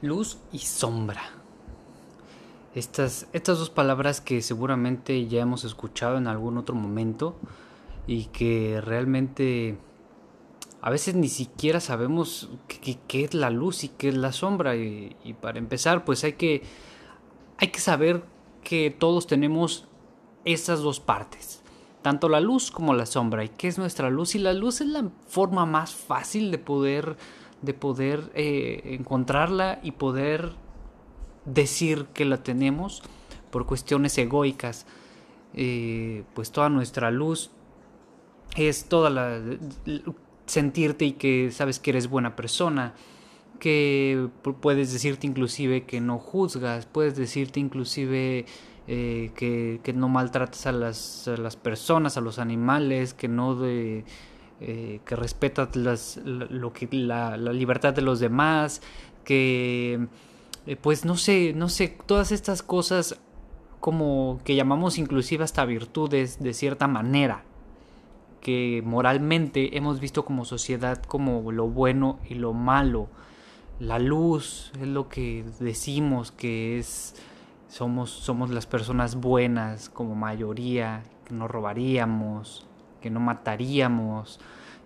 Luz y sombra. Estas, estas dos palabras que seguramente ya hemos escuchado en algún otro momento y que realmente a veces ni siquiera sabemos qué, es la luz y qué es la sombra. Y, y, para empezar, pues hay que, hay que saber que todos tenemos esas dos partes, tanto la luz como la sombra. ¿Y qué es nuestra luz? Y la luz es la forma más fácil de poder de poder eh, encontrarla y poder decir que la tenemos por cuestiones egoicas. Eh, pues toda nuestra luz es toda la sentirte y que sabes que eres buena persona, que puedes decirte inclusive que no juzgas, puedes decirte inclusive eh, que, que, no maltratas a las, a las, personas, a los animales, que no de, eh, que respeta las, lo que, la, libertad de los demás, que eh, pues no sé, no sé, todas estas cosas como que llamamos inclusive hasta virtudes de cierta manera, que moralmente hemos visto como sociedad como lo bueno y lo malo. La luz es lo que decimos que es somos somos las personas buenas como mayoría, que no robaríamos, que no mataríamos,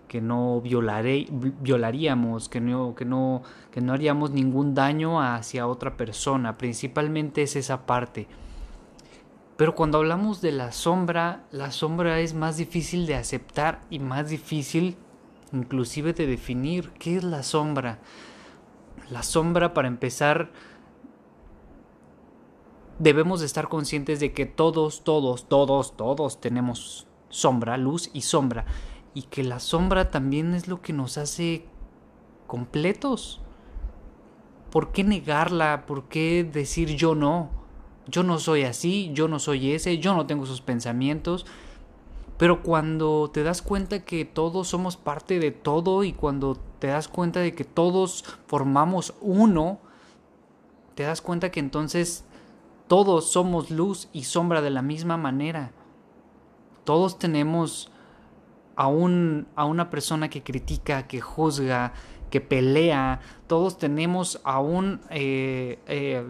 que no violaríamos, que no, que, no, que no haríamos ningún daño hacia otra persona. Principalmente es esa parte. Pero cuando hablamos de la sombra, la sombra es más difícil de aceptar y más difícil inclusive de definir qué es la sombra. La sombra, para empezar, debemos de estar conscientes de que todos, todos, todos, todos tenemos sombra, luz y sombra, y que la sombra también es lo que nos hace completos. ¿Por qué negarla? ¿Por qué decir yo no? Yo no soy así, yo no soy ese, yo no tengo esos pensamientos. Pero cuando te das cuenta que todos somos parte de todo y cuando te das cuenta de que todos formamos uno, te das cuenta que entonces todos somos luz y sombra de la misma manera. Todos tenemos a, un, a una persona que critica, que juzga, que pelea. Todos tenemos a un eh, eh,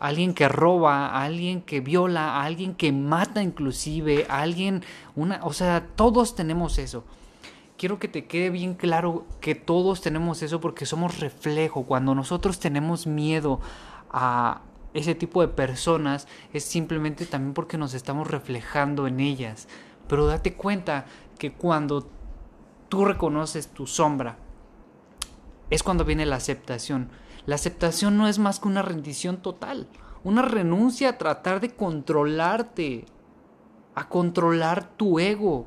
alguien que roba, a alguien que viola, a alguien que mata inclusive, a alguien, o sea, todos tenemos eso. Quiero que te quede bien claro que todos tenemos eso porque somos reflejo. Cuando nosotros tenemos miedo a ese tipo de personas es simplemente también porque nos estamos reflejando en ellas. Pero date cuenta que cuando tú reconoces tu sombra, es cuando viene la aceptación. La aceptación no es más que una rendición total, una renuncia a tratar de controlarte, a controlar tu ego.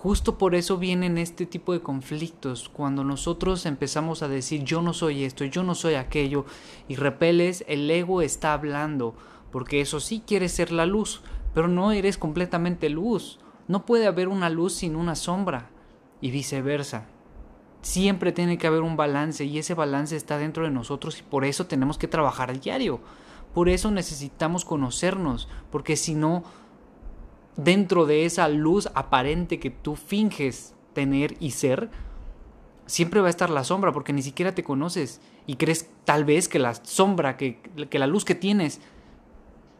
Justo por eso vienen este tipo de conflictos, cuando nosotros empezamos a decir yo no soy esto, yo no soy aquello, y repeles, el ego está hablando, porque eso sí quiere ser la luz, pero no eres completamente luz. No puede haber una luz sin una sombra, y viceversa. Siempre tiene que haber un balance, y ese balance está dentro de nosotros, y por eso tenemos que trabajar a diario. Por eso necesitamos conocernos, porque si no, dentro de esa luz aparente que tú finges tener y ser, siempre va a estar la sombra porque ni siquiera te conoces y crees tal vez que la sombra, que, que la luz que tienes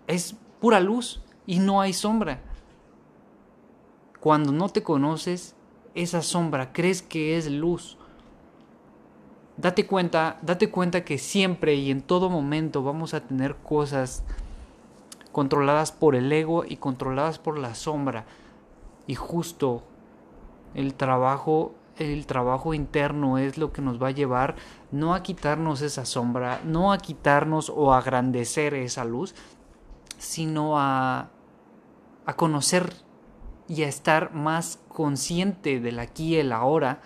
es pura luz y no hay sombra. Cuando no te conoces, esa sombra crees que es luz. Date cuenta, date cuenta que siempre y en todo momento vamos a tener cosas controladas por el ego y controladas por la sombra. Y justo el trabajo, el trabajo interno es lo que nos va a llevar no a quitarnos esa sombra, no a quitarnos o a agrandecer esa luz, sino a, a conocer y a estar más consciente del aquí y el ahora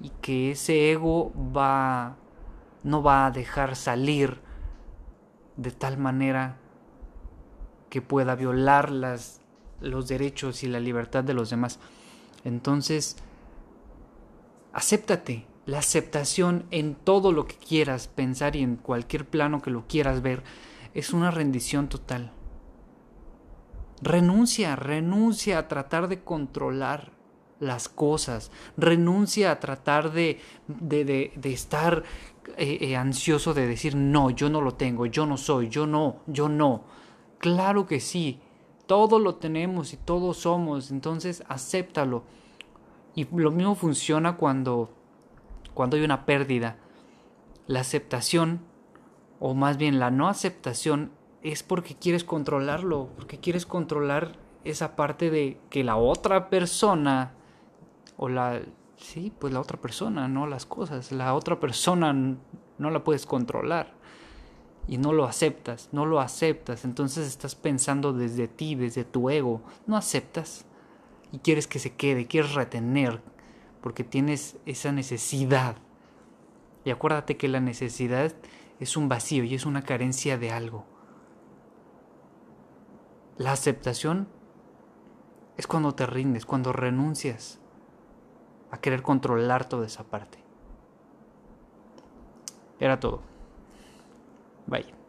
y que ese ego va no va a dejar salir de tal manera que pueda violar las, los derechos y la libertad de los demás. Entonces, acéptate. La aceptación en todo lo que quieras pensar y en cualquier plano que lo quieras ver es una rendición total. Renuncia, renuncia a tratar de controlar las cosas. Renuncia a tratar de, de, estar eh, eh, ansioso de decir, no, yo no lo tengo, yo no soy, yo no, yo no. Claro que sí, todo lo tenemos y todos somos, entonces acéptalo. Y lo mismo funciona cuando, cuando hay una pérdida. La aceptación, o más bien la no aceptación, es porque quieres controlarlo, porque quieres controlar esa parte de que la otra persona o la sí, pues la otra persona, no las cosas, la otra persona no la puedes controlar y no lo aceptas, no lo aceptas, entonces estás pensando desde ti, desde tu ego, no aceptas y quieres que se quede, quieres retener porque tienes esa necesidad. Y acuérdate que la necesidad es un vacío y es una carencia de algo. La aceptación es cuando te rindes, cuando renuncias a querer controlar toda esa parte. Era todo. Bye.